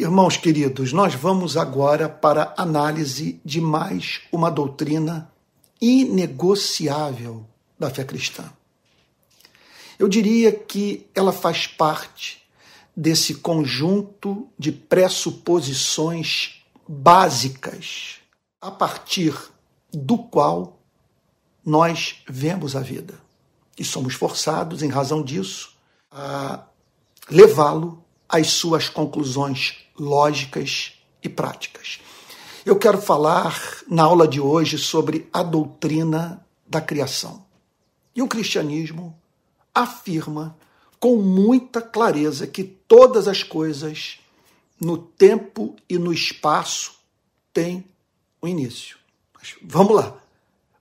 Irmãos queridos, nós vamos agora para a análise de mais uma doutrina inegociável da fé cristã. Eu diria que ela faz parte desse conjunto de pressuposições básicas a partir do qual nós vemos a vida. E somos forçados, em razão disso, a levá-lo às suas conclusões lógicas e práticas. Eu quero falar na aula de hoje sobre a doutrina da criação. E o cristianismo afirma com muita clareza que todas as coisas, no tempo e no espaço, têm um início. Mas vamos lá,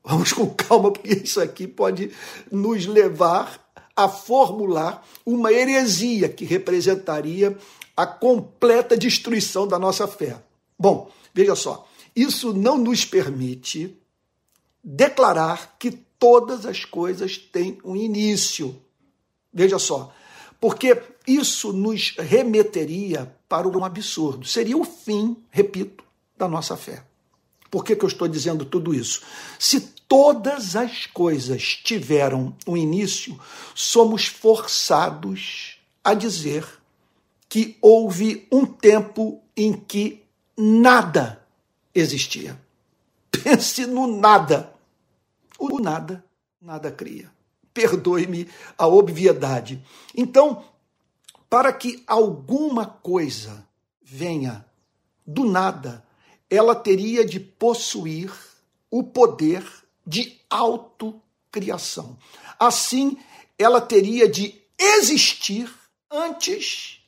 vamos com calma, porque isso aqui pode nos levar a formular uma heresia que representaria a completa destruição da nossa fé. Bom, veja só, isso não nos permite declarar que todas as coisas têm um início. Veja só, porque isso nos remeteria para um absurdo. Seria o fim, repito, da nossa fé. Por que, que eu estou dizendo tudo isso? Se todas as coisas tiveram um início, somos forçados a dizer que houve um tempo em que nada existia. Pense no nada. O nada, nada cria. Perdoe-me a obviedade. Então, para que alguma coisa venha do nada, ela teria de possuir o poder de autocriação. Assim, ela teria de existir antes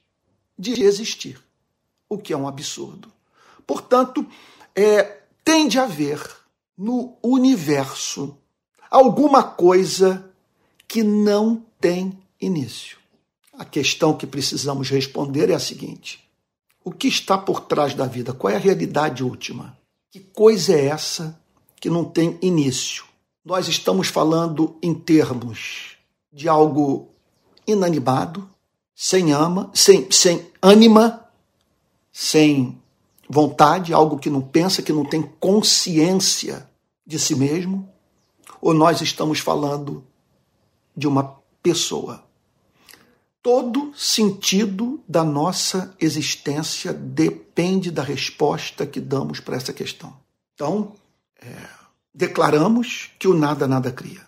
de existir, o que é um absurdo. Portanto, é, tem de haver no universo alguma coisa que não tem início. A questão que precisamos responder é a seguinte: o que está por trás da vida? Qual é a realidade última? Que coisa é essa que não tem início? Nós estamos falando em termos de algo inanimado, sem ama, sem, sem ânima, sem vontade, algo que não pensa, que não tem consciência de si mesmo, ou nós estamos falando de uma pessoa? Todo sentido da nossa existência depende da resposta que damos para essa questão. Então, é, declaramos que o nada nada cria,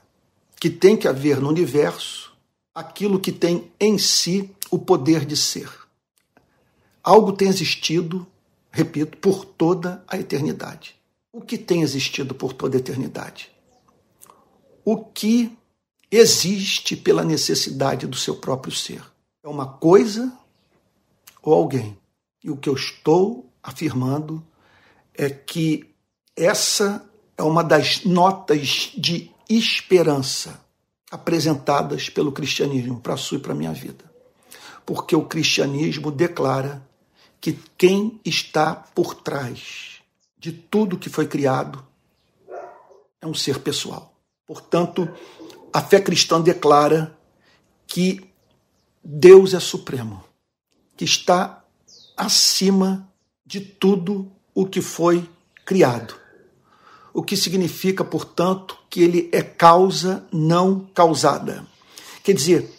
que tem que haver no universo aquilo que tem em si o poder de ser. Algo tem existido, repito, por toda a eternidade. O que tem existido por toda a eternidade? O que existe pela necessidade do seu próprio ser. É uma coisa ou alguém. E o que eu estou afirmando é que essa é uma das notas de esperança apresentadas pelo cristianismo para a sua e para a minha vida. Porque o cristianismo declara que quem está por trás de tudo que foi criado é um ser pessoal. Portanto, a fé cristã declara que Deus é supremo, que está acima de tudo o que foi criado. O que significa, portanto, que ele é causa não causada. Quer dizer,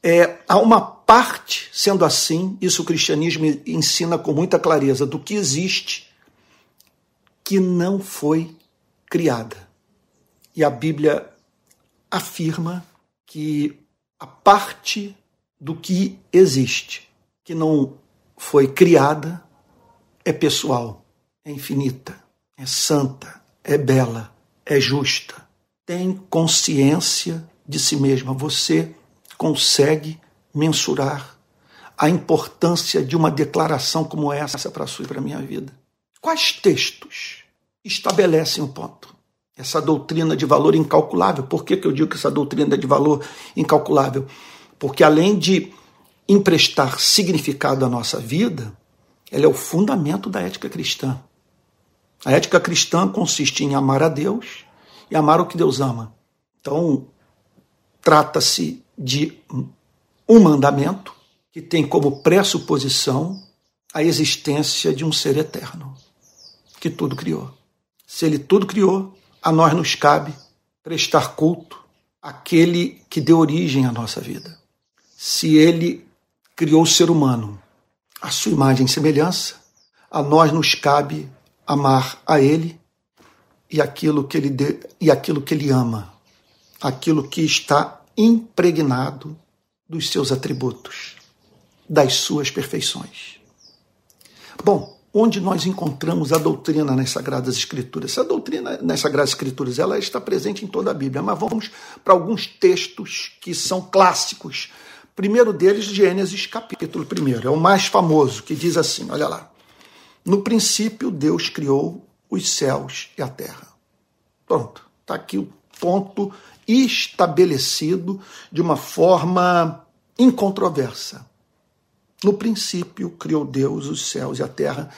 é, há uma parte, sendo assim, isso o cristianismo ensina com muita clareza, do que existe que não foi criada. E a Bíblia afirma que a parte do que existe, que não foi criada, é pessoal, é infinita, é santa, é bela, é justa. Tem consciência de si mesma. Você consegue mensurar a importância de uma declaração como essa para a sua e para a minha vida? Quais textos estabelecem o ponto? essa doutrina de valor incalculável. Por que, que eu digo que essa doutrina é de valor incalculável? Porque além de emprestar significado à nossa vida, ela é o fundamento da ética cristã. A ética cristã consiste em amar a Deus e amar o que Deus ama. Então, trata-se de um mandamento que tem como pressuposição a existência de um ser eterno que tudo criou. Se ele tudo criou, a nós nos cabe prestar culto àquele que deu origem à nossa vida. Se ele criou o ser humano, a sua imagem e semelhança, a nós nos cabe amar a ele e aquilo que ele de, e aquilo que ele ama, aquilo que está impregnado dos seus atributos, das suas perfeições. Bom, onde nós encontramos a doutrina nas Sagradas Escrituras? Essa doutrina nas Sagradas Escrituras ela está presente em toda a Bíblia, mas vamos para alguns textos que são clássicos. Primeiro deles, Gênesis, capítulo 1, é o mais famoso, que diz assim: olha lá. No princípio, Deus criou os céus e a terra. Pronto, está aqui o ponto estabelecido de uma forma incontroversa. No princípio criou Deus os céus e a terra.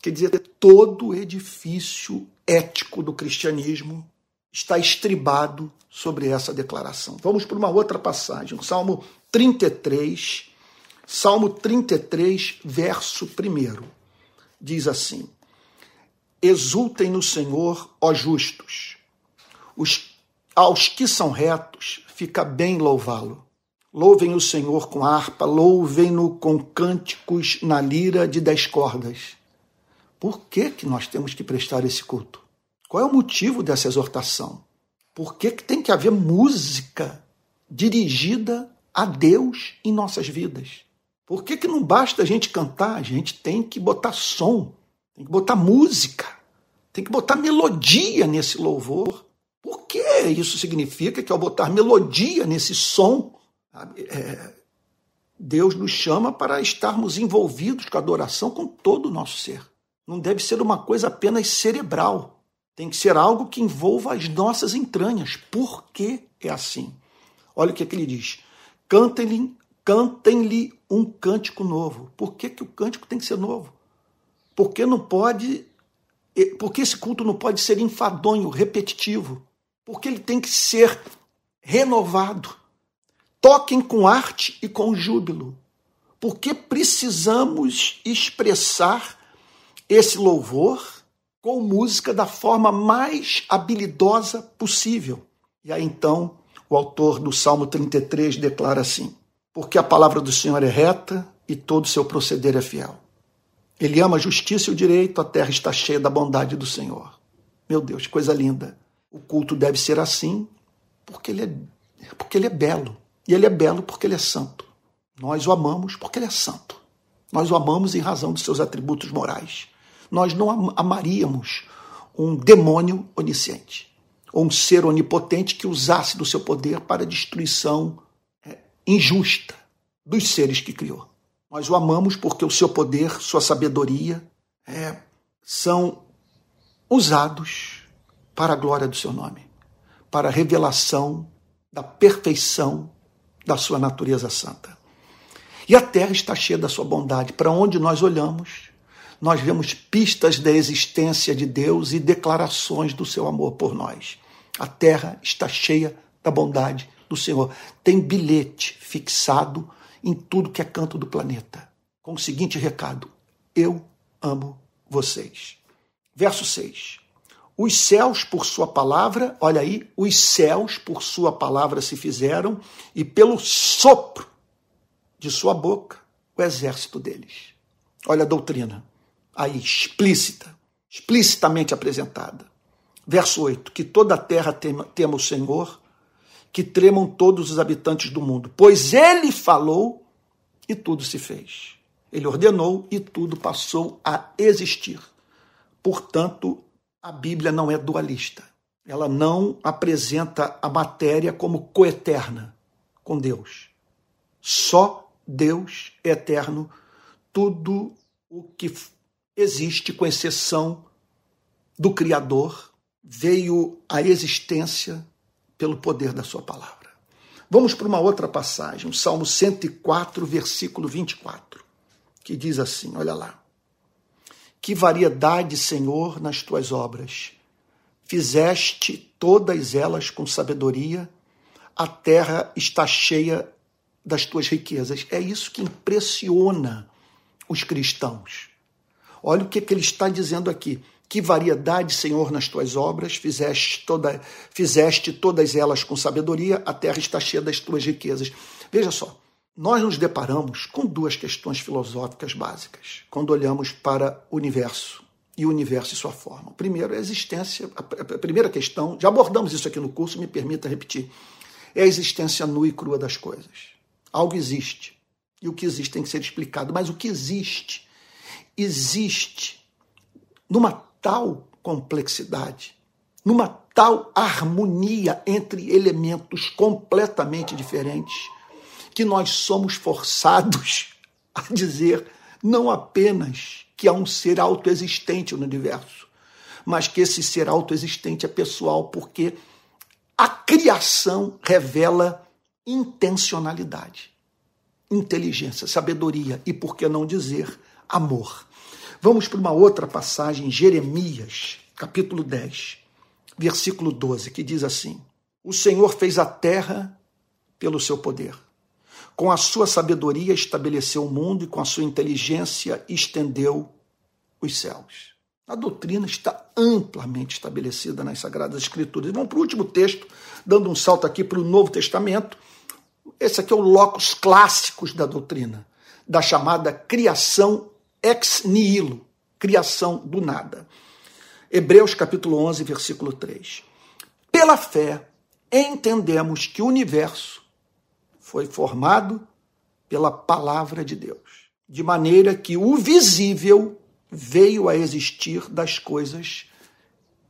Quer dizer, todo o edifício ético do cristianismo está estribado sobre essa declaração. Vamos para uma outra passagem, Salmo 33, Salmo 33, verso 1. Diz assim: Exultem no Senhor, ó justos. Os, aos que são retos, fica bem louvá-lo. Louvem o Senhor com harpa, louvem-no com cânticos na lira de dez cordas. Por que, que nós temos que prestar esse culto? Qual é o motivo dessa exortação? Por que, que tem que haver música dirigida a Deus em nossas vidas? Por que, que não basta a gente cantar? A gente tem que botar som, tem que botar música, tem que botar melodia nesse louvor. Por que isso significa que ao botar melodia nesse som, é, Deus nos chama para estarmos envolvidos com a adoração com todo o nosso ser. Não deve ser uma coisa apenas cerebral. Tem que ser algo que envolva as nossas entranhas. Por que é assim? Olha o que, é que ele diz. Cantem-lhe cantem um cântico novo. Por que, que o cântico tem que ser novo? Porque não pode. Porque esse culto não pode ser enfadonho, repetitivo. Porque ele tem que ser renovado toquem com arte e com júbilo, porque precisamos expressar esse louvor com música da forma mais habilidosa possível. E aí então o autor do Salmo 33 declara assim: Porque a palavra do Senhor é reta e todo o seu proceder é fiel. Ele ama a justiça e o direito, a terra está cheia da bondade do Senhor. Meu Deus, coisa linda. O culto deve ser assim, porque ele é, porque ele é belo. E ele é belo porque ele é santo. Nós o amamos porque ele é santo. Nós o amamos em razão dos seus atributos morais. Nós não amaríamos um demônio onisciente ou um ser onipotente que usasse do seu poder para destruição injusta dos seres que criou. Nós o amamos porque o seu poder, sua sabedoria é, são usados para a glória do seu nome, para a revelação da perfeição da sua natureza santa. E a terra está cheia da sua bondade. Para onde nós olhamos, nós vemos pistas da existência de Deus e declarações do seu amor por nós. A terra está cheia da bondade do Senhor. Tem bilhete fixado em tudo que é canto do planeta, com o seguinte recado: Eu amo vocês. Verso 6. Os céus, por sua palavra, olha aí, os céus, por sua palavra, se fizeram, e pelo sopro de sua boca, o exército deles. Olha a doutrina, aí explícita, explicitamente apresentada. Verso 8: Que toda a terra tema, tema o Senhor, que tremam todos os habitantes do mundo, pois ele falou e tudo se fez. Ele ordenou e tudo passou a existir. Portanto, a Bíblia não é dualista. Ela não apresenta a matéria como coeterna com Deus. Só Deus é eterno. Tudo o que existe, com exceção do Criador, veio à existência pelo poder da Sua palavra. Vamos para uma outra passagem, o Salmo 104, versículo 24, que diz assim: olha lá. Que variedade, Senhor, nas tuas obras! Fizeste todas elas com sabedoria, a terra está cheia das tuas riquezas. É isso que impressiona os cristãos. Olha o que, que ele está dizendo aqui. Que variedade, Senhor, nas tuas obras, fizeste, toda, fizeste todas elas com sabedoria, a terra está cheia das tuas riquezas. Veja só, nós nos deparamos com duas questões filosóficas básicas quando olhamos para o universo e o universo e sua forma. Primeiro, a existência, a primeira questão, já abordamos isso aqui no curso, me permita repetir, é a existência nua e crua das coisas. Algo existe e o que existe tem que ser explicado, mas o que existe, existe numa tal complexidade, numa tal harmonia entre elementos completamente diferentes, que nós somos forçados a dizer não apenas que há um ser autoexistente no universo, mas que esse ser autoexistente é pessoal, porque a criação revela intencionalidade, inteligência, sabedoria e, por que não dizer, amor. Vamos para uma outra passagem, Jeremias, capítulo 10, versículo 12, que diz assim: O Senhor fez a terra pelo seu poder. Com a sua sabedoria estabeleceu o mundo e com a sua inteligência estendeu os céus. A doutrina está amplamente estabelecida nas Sagradas Escrituras. Vamos para o último texto, dando um salto aqui para o Novo Testamento. Esse aqui é o locus clássicos da doutrina, da chamada criação ex nihilo, criação do nada. Hebreus capítulo 11, versículo 3. Pela fé, entendemos que o universo foi formado pela palavra de Deus, de maneira que o visível veio a existir das coisas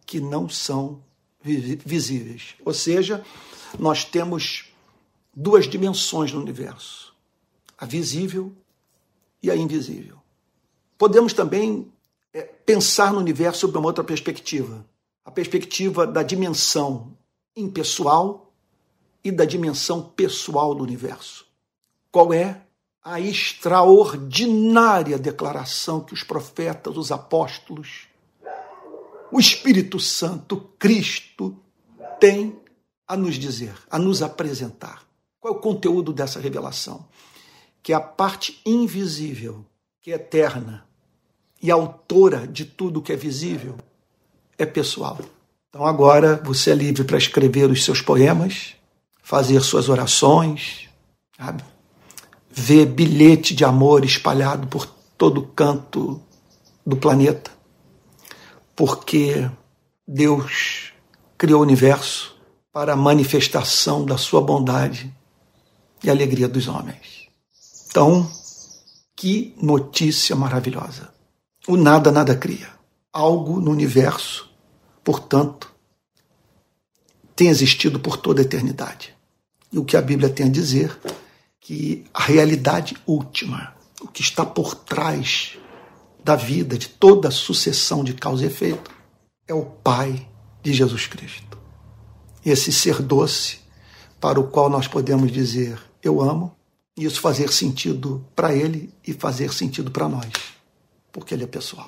que não são visíveis. Ou seja, nós temos duas dimensões no universo: a visível e a invisível. Podemos também é, pensar no universo sob uma outra perspectiva, a perspectiva da dimensão impessoal e da dimensão pessoal do universo. Qual é a extraordinária declaração que os profetas, os apóstolos, o Espírito Santo, Cristo, têm a nos dizer, a nos apresentar? Qual é o conteúdo dessa revelação? Que a parte invisível, que é eterna, e autora de tudo que é visível é pessoal. Então agora você é livre para escrever os seus poemas, fazer suas orações, sabe? ver bilhete de amor espalhado por todo canto do planeta, porque Deus criou o universo para a manifestação da sua bondade e alegria dos homens. Então, que notícia maravilhosa! O nada nada cria. Algo no universo, portanto, tem existido por toda a eternidade. E o que a Bíblia tem a dizer que a realidade última, o que está por trás da vida, de toda a sucessão de causa e efeito, é o Pai de Jesus Cristo. Esse ser doce para o qual nós podemos dizer eu amo, isso fazer sentido para ele e fazer sentido para nós porque ele é pessoal.